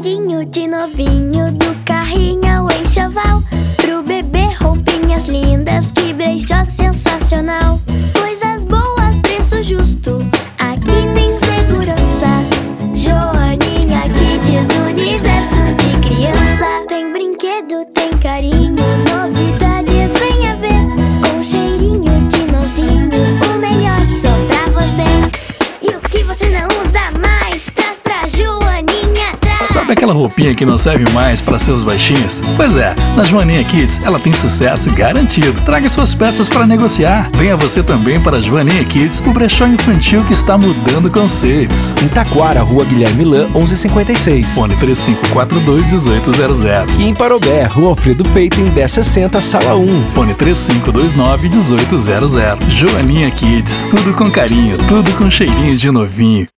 cheirinho de novinho do carrinho ao enxoval. Pro bebê, roupinhas lindas, que brechó sensacional. Coisas boas, preço justo. Aqui tem segurança. Joaninha Kids, universo de criança. Tem brinquedo, tem carinho, Sabe aquela roupinha que não serve mais para seus baixinhos? Pois é, na Joaninha Kids ela tem sucesso garantido. Traga suas peças para negociar. Venha você também para a Joaninha Kids, o brechó infantil que está mudando conceitos. Em Taquara, Rua Guilherme Lã, 1156. Fone 3542 1800. E em Parobé, Rua Alfredo Feito, em 1060, Sala 1. Fone 3529 1800. Joaninha Kids, tudo com carinho, tudo com cheirinho de novinho.